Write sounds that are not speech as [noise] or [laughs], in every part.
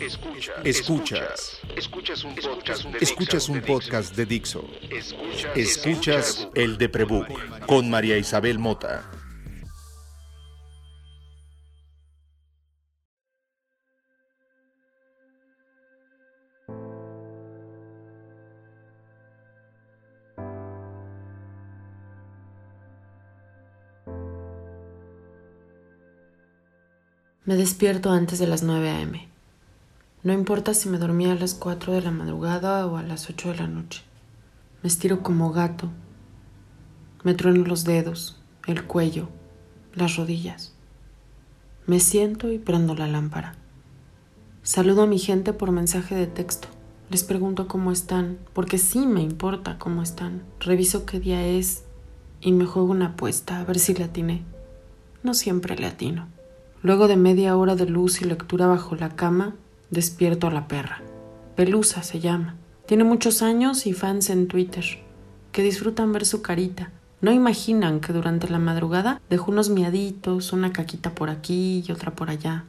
Escuchas. Escuchas. Escuchas un podcast de, Escuchas un podcast de Dixo. Escuchas el de Prebook con María Isabel Mota. Me despierto antes de las 9 a.m. No importa si me dormía a las 4 de la madrugada o a las 8 de la noche. Me estiro como gato. Me trueno los dedos, el cuello, las rodillas. Me siento y prendo la lámpara. Saludo a mi gente por mensaje de texto. Les pregunto cómo están, porque sí me importa cómo están. Reviso qué día es y me juego una apuesta a ver si le atiné. No siempre le atino. Luego de media hora de luz y lectura bajo la cama, despierto a la perra. Pelusa se llama. Tiene muchos años y fans en Twitter, que disfrutan ver su carita. No imaginan que durante la madrugada dejo unos miaditos, una caquita por aquí y otra por allá.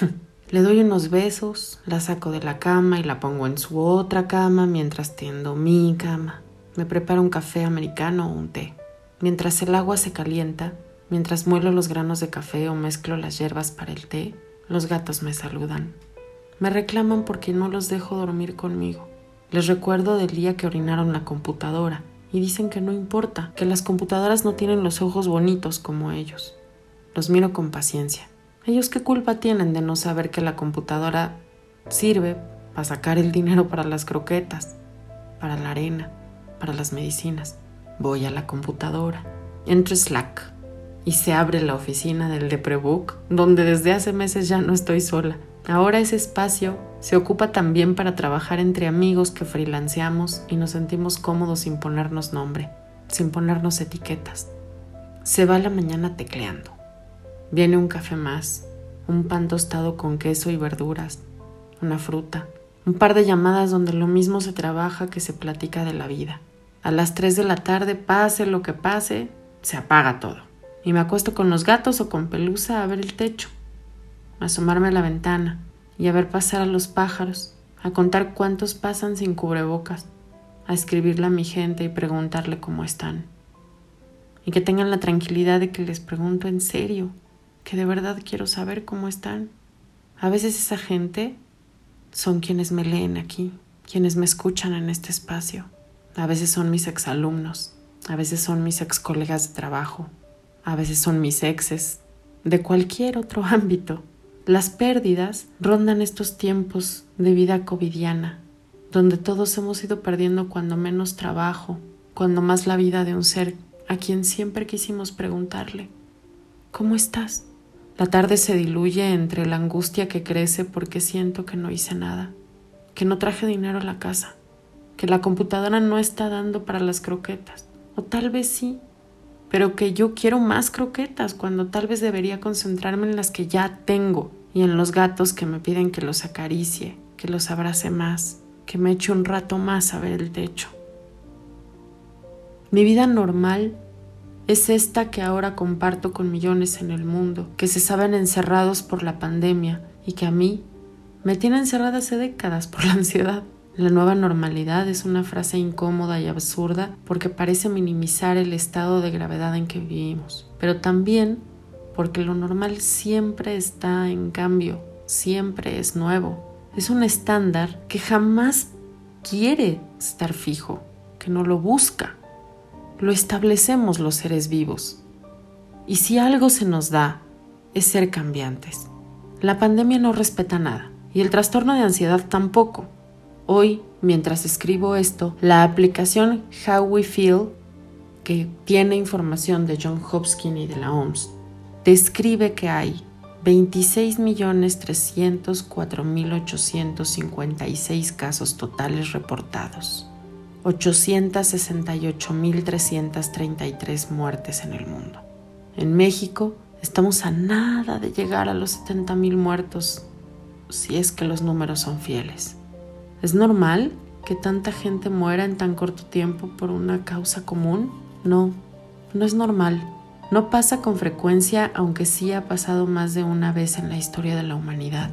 [laughs] Le doy unos besos, la saco de la cama y la pongo en su otra cama mientras tiendo mi cama. Me preparo un café americano o un té. Mientras el agua se calienta, Mientras muelo los granos de café o mezclo las hierbas para el té, los gatos me saludan. Me reclaman porque no los dejo dormir conmigo. Les recuerdo del día que orinaron la computadora y dicen que no importa, que las computadoras no tienen los ojos bonitos como ellos. Los miro con paciencia. ¿Ellos qué culpa tienen de no saber que la computadora sirve para sacar el dinero para las croquetas, para la arena, para las medicinas? Voy a la computadora. Entro Slack y se abre la oficina del Deprebook, donde desde hace meses ya no estoy sola. Ahora ese espacio se ocupa también para trabajar entre amigos que freelanceamos y nos sentimos cómodos sin ponernos nombre, sin ponernos etiquetas. Se va la mañana tecleando. Viene un café más, un pan tostado con queso y verduras, una fruta, un par de llamadas donde lo mismo se trabaja que se platica de la vida. A las 3 de la tarde, pase lo que pase, se apaga todo y me acuesto con los gatos o con pelusa a ver el techo, asomarme a la ventana y a ver pasar a los pájaros, a contar cuántos pasan sin cubrebocas, a escribirle a mi gente y preguntarle cómo están. Y que tengan la tranquilidad de que les pregunto en serio, que de verdad quiero saber cómo están. A veces esa gente son quienes me leen aquí, quienes me escuchan en este espacio. A veces son mis exalumnos, a veces son mis ex colegas de trabajo, a veces son mis exes, de cualquier otro [laughs] ámbito. Las pérdidas rondan estos tiempos de vida covidiana, donde todos hemos ido perdiendo cuando menos trabajo, cuando más la vida de un ser a quien siempre quisimos preguntarle, ¿cómo estás? La tarde se diluye entre la angustia que crece porque siento que no hice nada, que no traje dinero a la casa, que la computadora no está dando para las croquetas, o tal vez sí, pero que yo quiero más croquetas cuando tal vez debería concentrarme en las que ya tengo y en los gatos que me piden que los acaricie, que los abrace más, que me eche un rato más a ver el techo. Mi vida normal es esta que ahora comparto con millones en el mundo, que se saben encerrados por la pandemia y que a mí me tiene encerrada hace décadas por la ansiedad. La nueva normalidad es una frase incómoda y absurda porque parece minimizar el estado de gravedad en que vivimos, pero también porque lo normal siempre está en cambio, siempre es nuevo. Es un estándar que jamás quiere estar fijo, que no lo busca. Lo establecemos los seres vivos. Y si algo se nos da, es ser cambiantes. La pandemia no respeta nada y el trastorno de ansiedad tampoco. Hoy, mientras escribo esto, la aplicación How We Feel, que tiene información de John Hopkins y de la OMS, describe que hay 26.304.856 casos totales reportados, 868.333 muertes en el mundo. En México estamos a nada de llegar a los 70.000 muertos, si es que los números son fieles. ¿Es normal que tanta gente muera en tan corto tiempo por una causa común? No, no es normal. No pasa con frecuencia, aunque sí ha pasado más de una vez en la historia de la humanidad.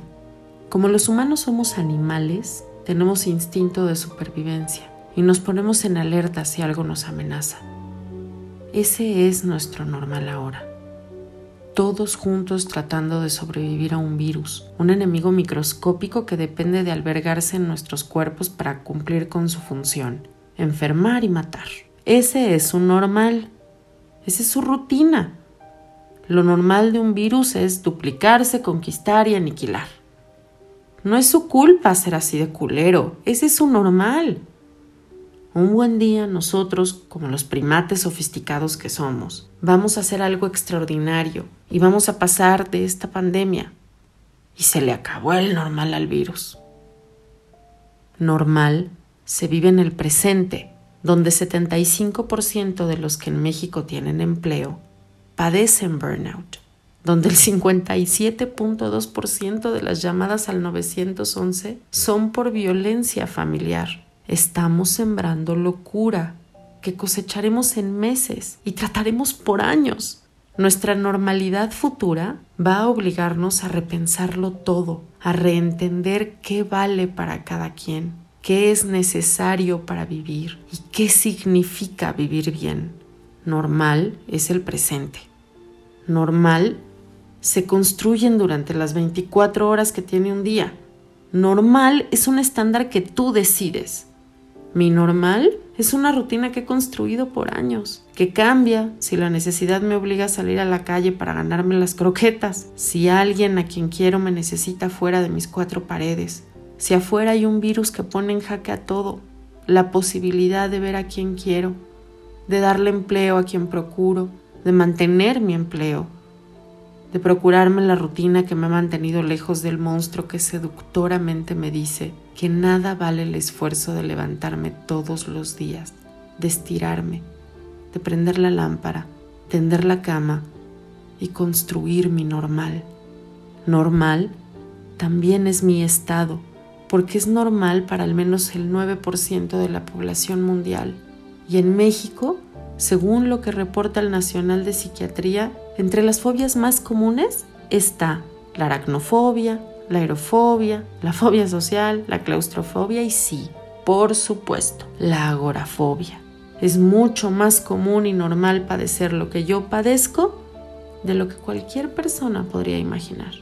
Como los humanos somos animales, tenemos instinto de supervivencia y nos ponemos en alerta si algo nos amenaza. Ese es nuestro normal ahora. Todos juntos tratando de sobrevivir a un virus, un enemigo microscópico que depende de albergarse en nuestros cuerpos para cumplir con su función, enfermar y matar. Ese es su normal. Esa es su rutina. Lo normal de un virus es duplicarse, conquistar y aniquilar. No es su culpa ser así de culero, ese es su normal. Un buen día nosotros, como los primates sofisticados que somos, vamos a hacer algo extraordinario y vamos a pasar de esta pandemia. Y se le acabó el normal al virus. Normal se vive en el presente, donde 75% de los que en México tienen empleo padecen burnout donde el 57.2% de las llamadas al 911 son por violencia familiar. Estamos sembrando locura que cosecharemos en meses y trataremos por años. Nuestra normalidad futura va a obligarnos a repensarlo todo, a reentender qué vale para cada quien, qué es necesario para vivir y qué significa vivir bien. Normal es el presente. Normal se construyen durante las 24 horas que tiene un día. Normal es un estándar que tú decides. Mi normal es una rutina que he construido por años, que cambia si la necesidad me obliga a salir a la calle para ganarme las croquetas, si alguien a quien quiero me necesita fuera de mis cuatro paredes, si afuera hay un virus que pone en jaque a todo, la posibilidad de ver a quien quiero, de darle empleo a quien procuro, de mantener mi empleo, de procurarme la rutina que me ha mantenido lejos del monstruo que seductoramente me dice que nada vale el esfuerzo de levantarme todos los días, de estirarme, de prender la lámpara, tender la cama y construir mi normal. Normal también es mi estado, porque es normal para al menos el 9% de la población mundial. Y en México, según lo que reporta el Nacional de Psiquiatría, entre las fobias más comunes está la aracnofobia, la aerofobia, la fobia social, la claustrofobia y sí, por supuesto, la agorafobia. Es mucho más común y normal padecer lo que yo padezco de lo que cualquier persona podría imaginar.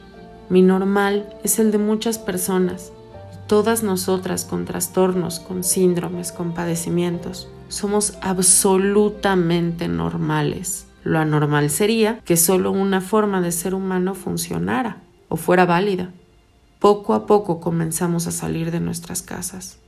Mi normal es el de muchas personas todas nosotras con trastornos, con síndromes, con padecimientos, somos absolutamente normales. Lo anormal sería que solo una forma de ser humano funcionara o fuera válida. Poco a poco comenzamos a salir de nuestras casas.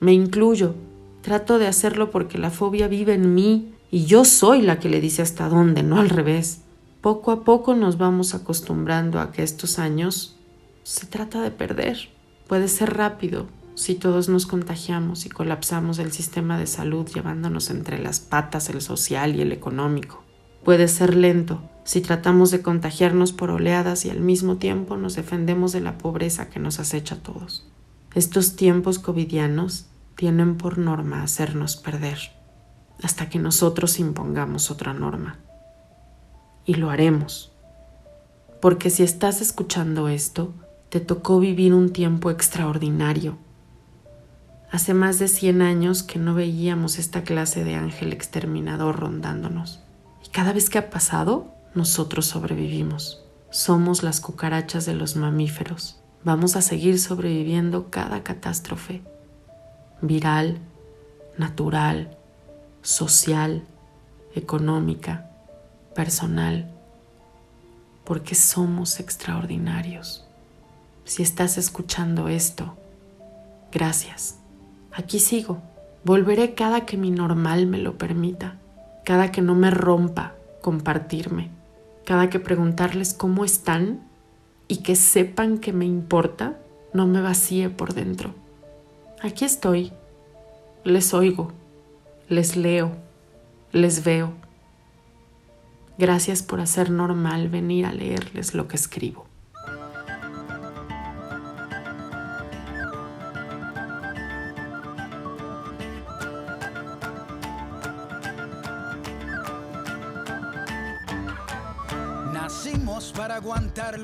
Me incluyo. Trato de hacerlo porque la fobia vive en mí y yo soy la que le dice hasta dónde, no al revés. Poco a poco nos vamos acostumbrando a que estos años se trata de perder. Puede ser rápido si todos nos contagiamos y colapsamos el sistema de salud llevándonos entre las patas el social y el económico puede ser lento si tratamos de contagiarnos por oleadas y al mismo tiempo nos defendemos de la pobreza que nos acecha a todos. Estos tiempos covidianos tienen por norma hacernos perder, hasta que nosotros impongamos otra norma. Y lo haremos, porque si estás escuchando esto, te tocó vivir un tiempo extraordinario. Hace más de 100 años que no veíamos esta clase de ángel exterminador rondándonos. Cada vez que ha pasado, nosotros sobrevivimos. Somos las cucarachas de los mamíferos. Vamos a seguir sobreviviendo cada catástrofe. Viral, natural, social, económica, personal. Porque somos extraordinarios. Si estás escuchando esto, gracias. Aquí sigo. Volveré cada que mi normal me lo permita cada que no me rompa compartirme, cada que preguntarles cómo están y que sepan que me importa, no me vacíe por dentro. Aquí estoy, les oigo, les leo, les veo. Gracias por hacer normal venir a leerles lo que escribo.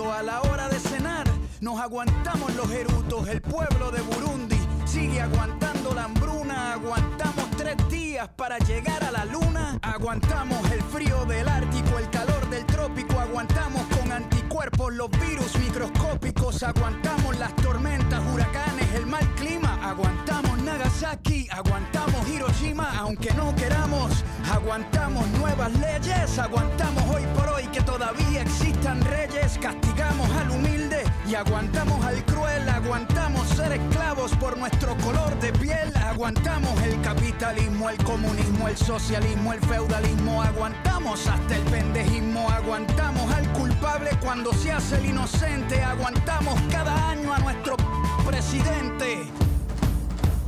A la hora de cenar nos aguantamos los erutos. El pueblo de Burundi sigue aguantando la hambruna. Aguantamos tres días para llegar a la luna. Aguantamos el frío del Ártico, el calor del trópico. Aguantamos con anticuerpos los virus microscópicos. Aguantamos las tormentas, huracanes, el mal clima. Aguantamos Nagasaki, aguantamos Hiroshima, aunque no queramos. Aguantamos nuevas leyes. Aguantamos hoy por hoy que todavía existan reyes. Castigamos al humilde y aguantamos al cruel. Aguantamos ser esclavos por nuestro color de piel. Aguantamos el capitalismo, el comunismo, el socialismo, el feudalismo. Aguantamos hasta el pendejismo. Aguantamos al culpable cuando se hace el inocente. Aguantamos cada año a nuestro presidente.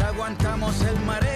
aguantamos el mareo.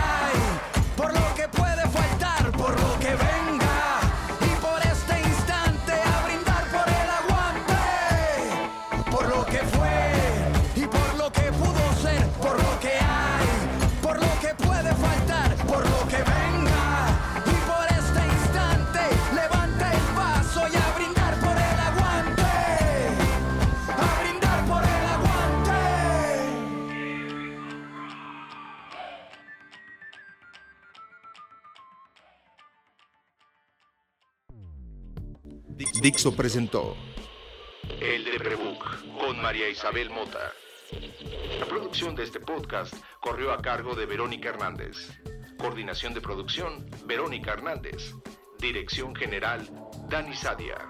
Dixo presentó El de Prebook con María Isabel Mota. La producción de este podcast corrió a cargo de Verónica Hernández. Coordinación de producción, Verónica Hernández. Dirección general, Dani Sadia.